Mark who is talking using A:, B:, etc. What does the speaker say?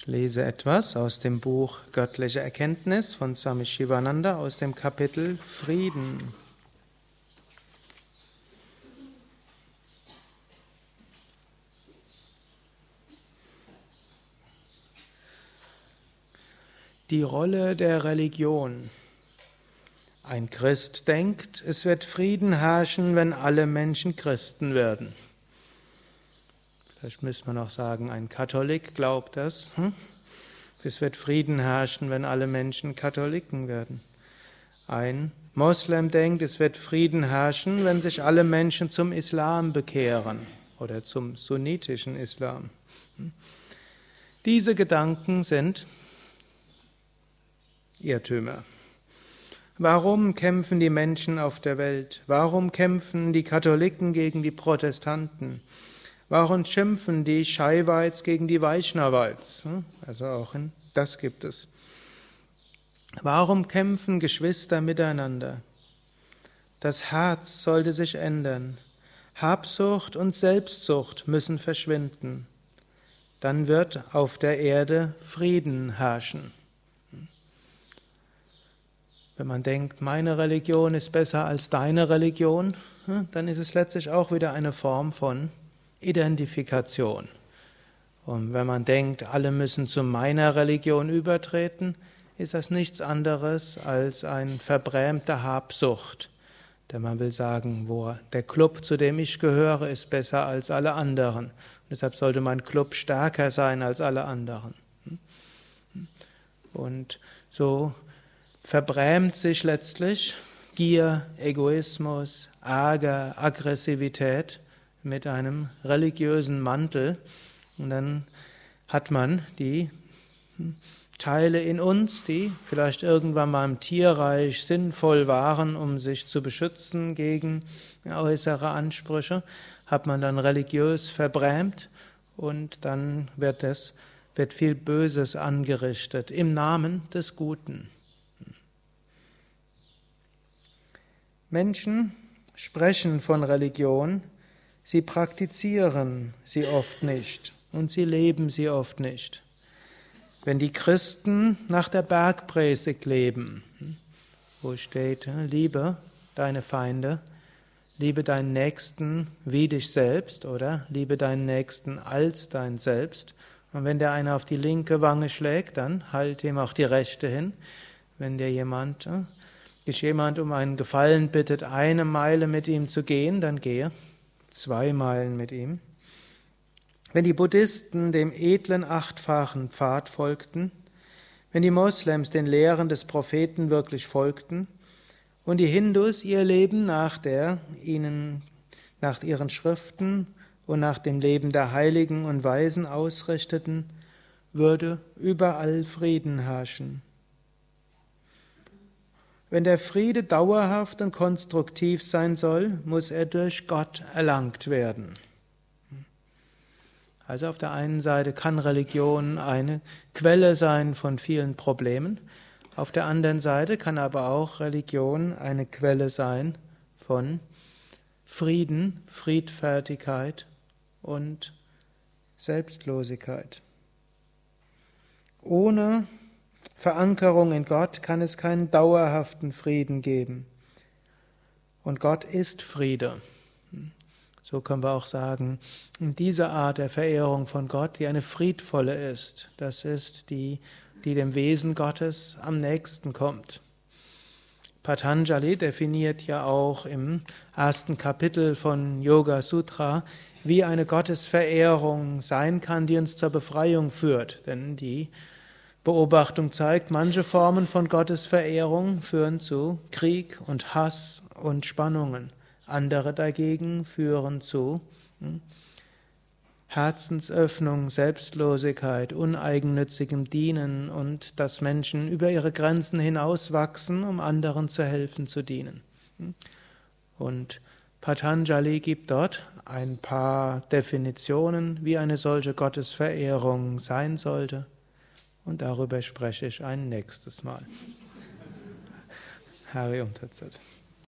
A: Ich lese etwas aus dem Buch Göttliche Erkenntnis von Swami Shivananda aus dem Kapitel Frieden. Die Rolle der Religion. Ein Christ denkt, es wird Frieden herrschen, wenn alle Menschen Christen werden. Vielleicht müsste man auch sagen, ein Katholik glaubt das. Hm? Es wird Frieden herrschen, wenn alle Menschen Katholiken werden. Ein Moslem denkt, es wird Frieden herrschen, wenn sich alle Menschen zum Islam bekehren oder zum sunnitischen Islam. Hm? Diese Gedanken sind Irrtümer. Warum kämpfen die Menschen auf der Welt? Warum kämpfen die Katholiken gegen die Protestanten? Warum schimpfen die Scheiweiz gegen die Weichnerweiz? Hm? Also auch das gibt es. Warum kämpfen Geschwister miteinander? Das Herz sollte sich ändern. Habsucht und Selbstsucht müssen verschwinden. Dann wird auf der Erde Frieden herrschen. Wenn man denkt, meine Religion ist besser als deine Religion, hm, dann ist es letztlich auch wieder eine Form von Identifikation. Und wenn man denkt, alle müssen zu meiner Religion übertreten, ist das nichts anderes als ein verbrämter Habsucht. Denn man will sagen, wo der Club, zu dem ich gehöre, ist besser als alle anderen. Und deshalb sollte mein Club stärker sein als alle anderen. Und so verbrämt sich letztlich Gier, Egoismus, Ärger, Aggressivität mit einem religiösen Mantel und dann hat man die Teile in uns, die vielleicht irgendwann mal im Tierreich sinnvoll waren, um sich zu beschützen gegen äußere Ansprüche, hat man dann religiös verbrämt und dann wird es wird viel Böses angerichtet im Namen des Guten. Menschen sprechen von Religion, Sie praktizieren sie oft nicht und sie leben sie oft nicht. Wenn die Christen nach der Bergpredigt leben, wo steht, liebe deine Feinde, liebe deinen Nächsten wie dich selbst oder liebe deinen Nächsten als dein Selbst. Und wenn der eine auf die linke Wange schlägt, dann halt ihm auch die rechte hin. Wenn dir jemand, dich jemand um einen Gefallen bittet, eine Meile mit ihm zu gehen, dann gehe zwei Meilen mit ihm. Wenn die Buddhisten dem edlen achtfachen Pfad folgten, wenn die Moslems den Lehren des Propheten wirklich folgten und die Hindus ihr Leben nach der ihnen nach ihren Schriften und nach dem Leben der Heiligen und Weisen ausrichteten, würde überall Frieden herrschen. Wenn der Friede dauerhaft und konstruktiv sein soll, muss er durch Gott erlangt werden. Also auf der einen Seite kann Religion eine Quelle sein von vielen Problemen, auf der anderen Seite kann aber auch Religion eine Quelle sein von Frieden, Friedfertigkeit und Selbstlosigkeit. Ohne Verankerung in Gott kann es keinen dauerhaften Frieden geben. Und Gott ist Friede. So können wir auch sagen, diese Art der Verehrung von Gott, die eine friedvolle ist, das ist die, die dem Wesen Gottes am nächsten kommt. Patanjali definiert ja auch im ersten Kapitel von Yoga Sutra, wie eine Gottesverehrung sein kann, die uns zur Befreiung führt. Denn die Beobachtung zeigt, manche Formen von Gottesverehrung führen zu Krieg und Hass und Spannungen. Andere dagegen führen zu hm, Herzensöffnung, Selbstlosigkeit, uneigennützigem Dienen und dass Menschen über ihre Grenzen hinauswachsen, um anderen zu helfen, zu dienen. Hm. Und Patanjali gibt dort ein paar Definitionen, wie eine solche Gottesverehrung sein sollte. Und darüber spreche ich ein nächstes Mal. Harry Unterzeit.